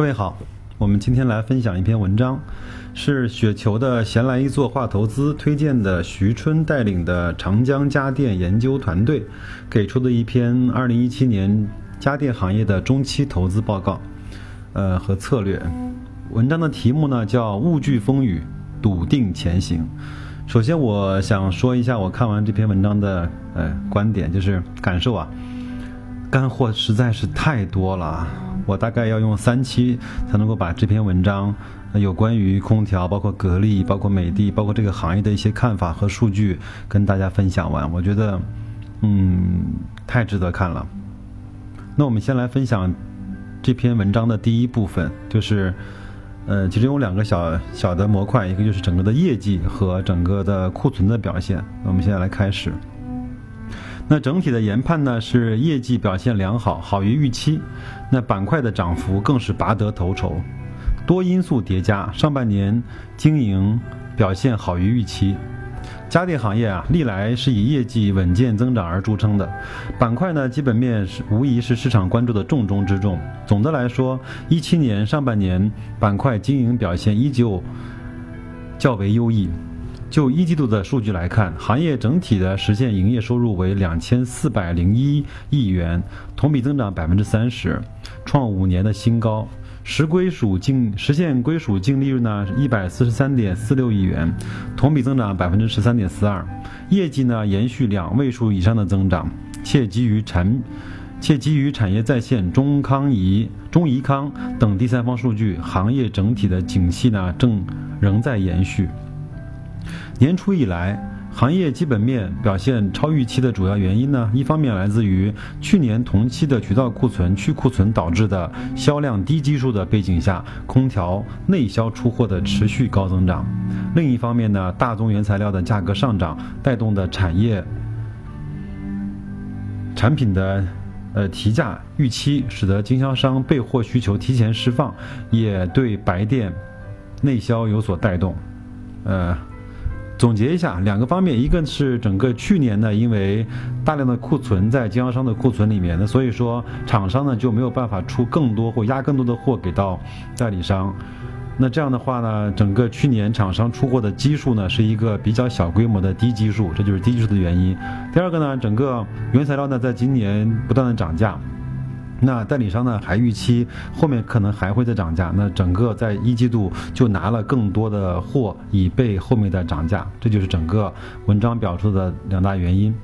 各位好，我们今天来分享一篇文章，是雪球的闲来一做话投资推荐的徐春带领的长江家电研究团队给出的一篇二零一七年家电行业的中期投资报告，呃和策略。文章的题目呢叫“勿惧风雨，笃定前行”。首先，我想说一下我看完这篇文章的呃观点，就是感受啊，干货实在是太多了。我大概要用三期才能够把这篇文章有关于空调、包括格力、包括美的、包括这个行业的一些看法和数据跟大家分享完。我觉得，嗯，太值得看了。那我们先来分享这篇文章的第一部分，就是，呃，其中有两个小小的模块，一个就是整个的业绩和整个的库存的表现。那我们现在来开始。那整体的研判呢是业绩表现良好，好于预期。那板块的涨幅更是拔得头筹，多因素叠加，上半年经营表现好于预期。家电行业啊，历来是以业绩稳健增长而著称的。板块呢，基本面是无疑是市场关注的重中之重。总的来说，一七年上半年板块经营表现依旧较为优异。就一季度的数据来看，行业整体的实现营业收入为两千四百零一亿元，同比增长百分之三十，创五年的新高。实归属净实现归属净利润呢一百四十三点四六亿元，同比增长百分之十三点四二。业绩呢延续两位数以上的增长，且基于产且基于产业在线、中康仪、中仪康等第三方数据，行业整体的景气呢正仍在延续。年初以来，行业基本面表现超预期的主要原因呢，一方面来自于去年同期的渠道库存去库存导致的销量低基数的背景下，空调内销出货的持续高增长；另一方面呢，大宗原材料的价格上涨带动的产业产品的呃提价预期，使得经销商备货需求提前释放，也对白电内销有所带动，呃。总结一下，两个方面，一个是整个去年呢，因为大量的库存在经销商的库存里面那，所以说厂商呢就没有办法出更多或压更多的货给到代理商。那这样的话呢，整个去年厂商出货的基数呢是一个比较小规模的低基数，这就是低基数的原因。第二个呢，整个原材料呢在今年不断的涨价。那代理商呢还预期后面可能还会再涨价，那整个在一季度就拿了更多的货以备后面的涨价，这就是整个文章表述的两大原因。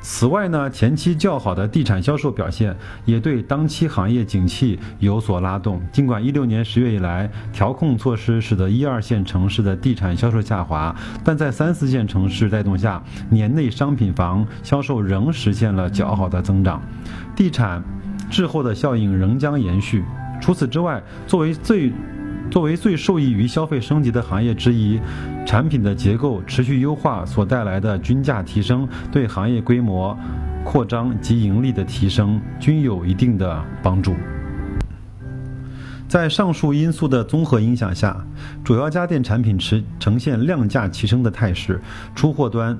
此外呢，前期较好的地产销售表现也对当期行业景气有所拉动。尽管一六年十月以来调控措施使得一二线城市的地产销售下滑，但在三四线城市带动下，年内商品房销售仍实现了较好的增长。地产。滞后的效应仍将延续。除此之外，作为最作为最受益于消费升级的行业之一，产品的结构持续优化所带来的均价提升，对行业规模扩张及盈利的提升均有一定的帮助。在上述因素的综合影响下，主要家电产品持呈现量价齐升的态势，出货端。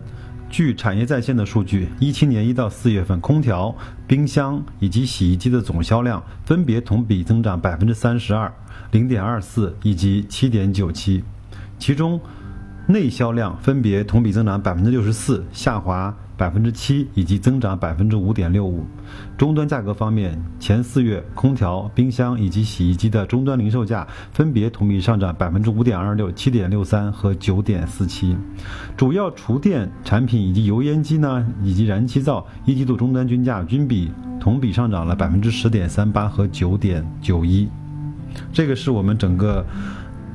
据产业在线的数据，一七年一到四月份，空调、冰箱以及洗衣机的总销量分别同比增长百分之三十二、零点二四以及七点九七，其中内销量分别同比增长百分之六十四，下滑。百分之七以及增长百分之五点六五。终端价格方面，前四月空调、冰箱以及洗衣机的终端零售价分别同比上涨百分之五点二六、七点六三和九点四七。主要厨电产品以及油烟机呢，以及燃气灶一季度终端均价均比同比上涨了百分之十点三八和九点九一。这个是我们整个。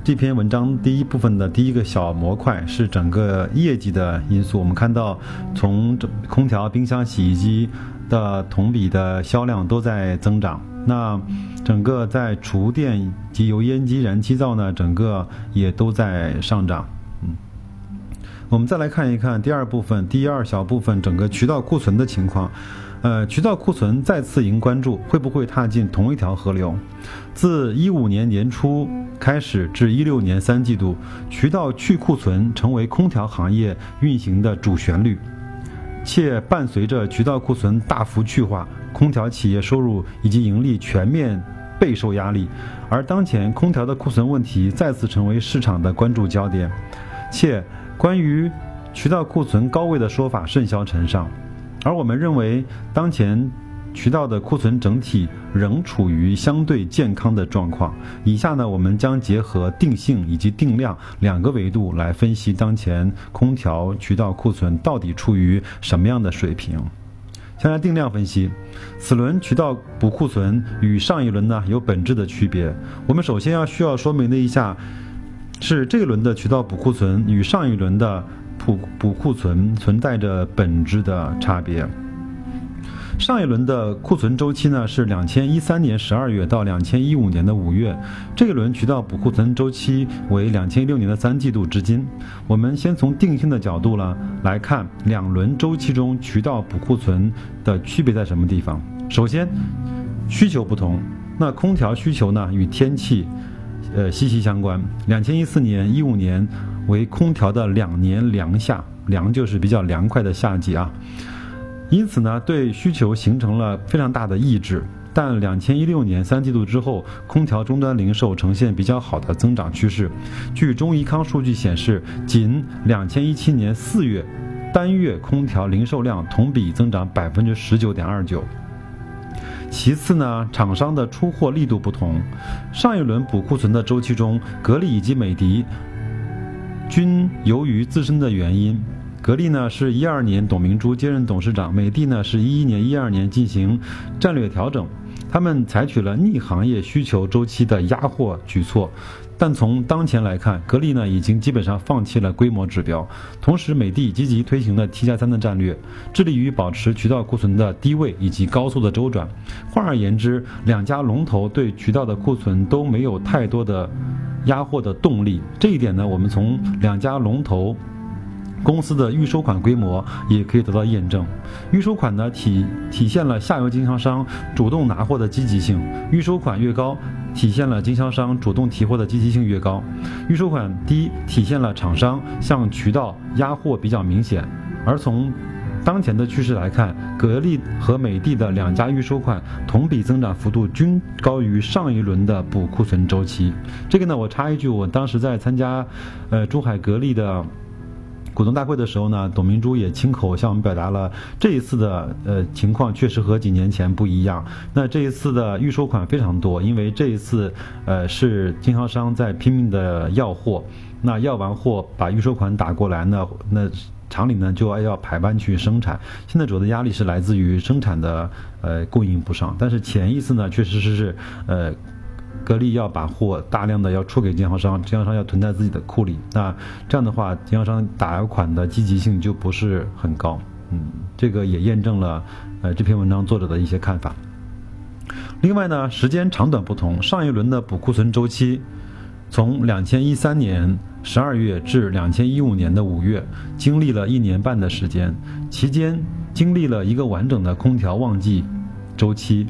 这篇文章第一部分的第一个小模块是整个业绩的因素。我们看到，从空调、冰箱、洗衣机的同比的销量都在增长。那整个在厨电及油烟机、燃气灶呢，整个也都在上涨。嗯，我们再来看一看第二部分，第二小部分整个渠道库存的情况。呃，渠道库存再次迎关注，会不会踏进同一条河流？自一五年年初开始至一六年三季度，渠道去库存成为空调行业运行的主旋律，且伴随着渠道库存大幅去化，空调企业收入以及盈利全面备受压力，而当前空调的库存问题再次成为市场的关注焦点，且关于渠道库存高位的说法甚嚣尘上，而我们认为当前。渠道的库存整体仍处于相对健康的状况。以下呢，我们将结合定性以及定量两个维度来分析当前空调渠道库存到底处于什么样的水平。先来定量分析，此轮渠道补库存与上一轮呢有本质的区别。我们首先要需要说明的一下，是这一轮的渠道补库存与上一轮的补补库存存在着本质的差别。上一轮的库存周期呢是两千一三年十二月到两千一五年的五月，这一轮渠道补库存周期为两千一六年的三季度至今。我们先从定性的角度呢来看两轮周期中渠道补库存的区别在什么地方。首先，需求不同，那空调需求呢与天气，呃息息相关。两千一四年、一五年为空调的两年凉夏，凉就是比较凉快的夏季啊。因此呢，对需求形成了非常大的抑制。但两千一六年三季度之后，空调终端零售呈现比较好的增长趋势。据中怡康数据显示，仅两千一七年四月，单月空调零售量同比增长百分之十九点二九。其次呢，厂商的出货力度不同。上一轮补库存的周期中，格力以及美的均由于自身的原因。格力呢是一二年董明珠接任董事长，美的呢是一一年、一二年进行战略调整，他们采取了逆行业需求周期的压货举措。但从当前来看，格力呢已经基本上放弃了规模指标，同时美的积极推行了 T 加三的战略，致力于保持渠道库存的低位以及高速的周转。换而言之，两家龙头对渠道的库存都没有太多的压货的动力。这一点呢，我们从两家龙头。公司的预收款规模也可以得到验证。预收款呢，体体现了下游经销商主动拿货的积极性。预收款越高，体现了经销商主动提货的积极性越高。预收款低，体现了厂商向渠道压货比较明显。而从当前的趋势来看，格力和美的的两家预收款同比增长幅度均高于上一轮的补库存周期。这个呢，我插一句，我当时在参加，呃，珠海格力的。股东大会的时候呢，董明珠也亲口向我们表达了这一次的呃情况确实和几年前不一样。那这一次的预收款非常多，因为这一次呃是经销商在拼命的要货，那要完货把预收款打过来呢，那厂里呢就要排班去生产。现在主要的压力是来自于生产的呃供应不上，但是前一次呢确实是是呃。格力要把货大量的要出给经销商，经销商要囤在自己的库里，那这样的话，经销商打款的积极性就不是很高。嗯，这个也验证了，呃，这篇文章作者的一些看法。另外呢，时间长短不同，上一轮的补库存周期，从两千一三年十二月至两千一五年的五月，经历了一年半的时间，期间经历了一个完整的空调旺季周期。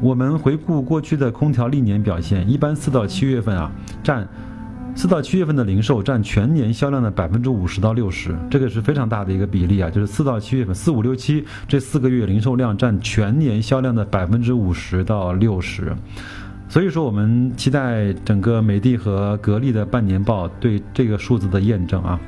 我们回顾过去的空调历年表现，一般四到七月份啊，占四到七月份的零售占全年销量的百分之五十到六十，这个是非常大的一个比例啊，就是四到七月份，四五六七这四个月零售量占全年销量的百分之五十到六十，所以说我们期待整个美的和格力的半年报对这个数字的验证啊。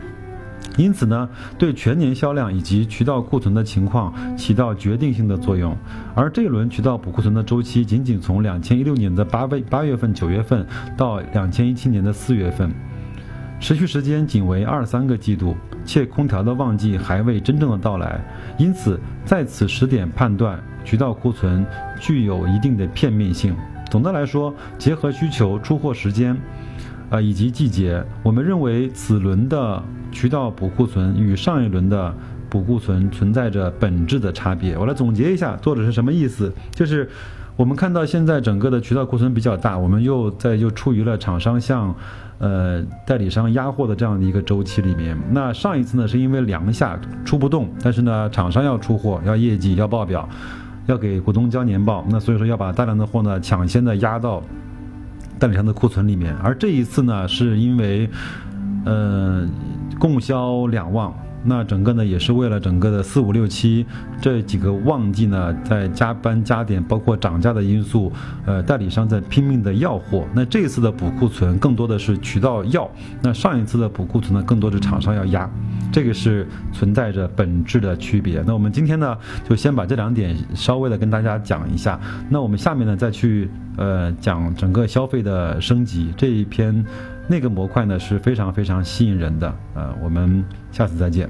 因此呢，对全年销量以及渠道库存的情况起到决定性的作用。而这一轮渠道补库存的周期仅仅从两千一六年的八月八月份、九月份到两千一七年的四月份，持续时间仅为二三个季度，且空调的旺季还未真正的到来。因此，在此时点判断渠道库存具有一定的片面性。总的来说，结合需求、出货时间。啊，以及季节，我们认为此轮的渠道补库存与上一轮的补库存存在着本质的差别。我来总结一下，作者是什么意思？就是我们看到现在整个的渠道库存比较大，我们又在又处于了厂商向呃代理商压货的这样的一个周期里面。那上一次呢，是因为凉夏出不动，但是呢，厂商要出货，要业绩，要报表，要给股东交年报，那所以说要把大量的货呢抢先的压到。代理商的库存里面，而这一次呢，是因为，呃，供销两旺，那整个呢也是为了整个的四五六七这几个旺季呢，在加班加点，包括涨价的因素，呃，代理商在拼命的要货。那这一次的补库存更多的是渠道要，那上一次的补库存呢，更多是厂商要压，这个是存在着本质的区别。那我们今天呢，就先把这两点稍微的跟大家讲一下。那我们下面呢，再去呃讲整个消费的升级这一篇。那个模块呢是非常非常吸引人的，呃，我们下次再见。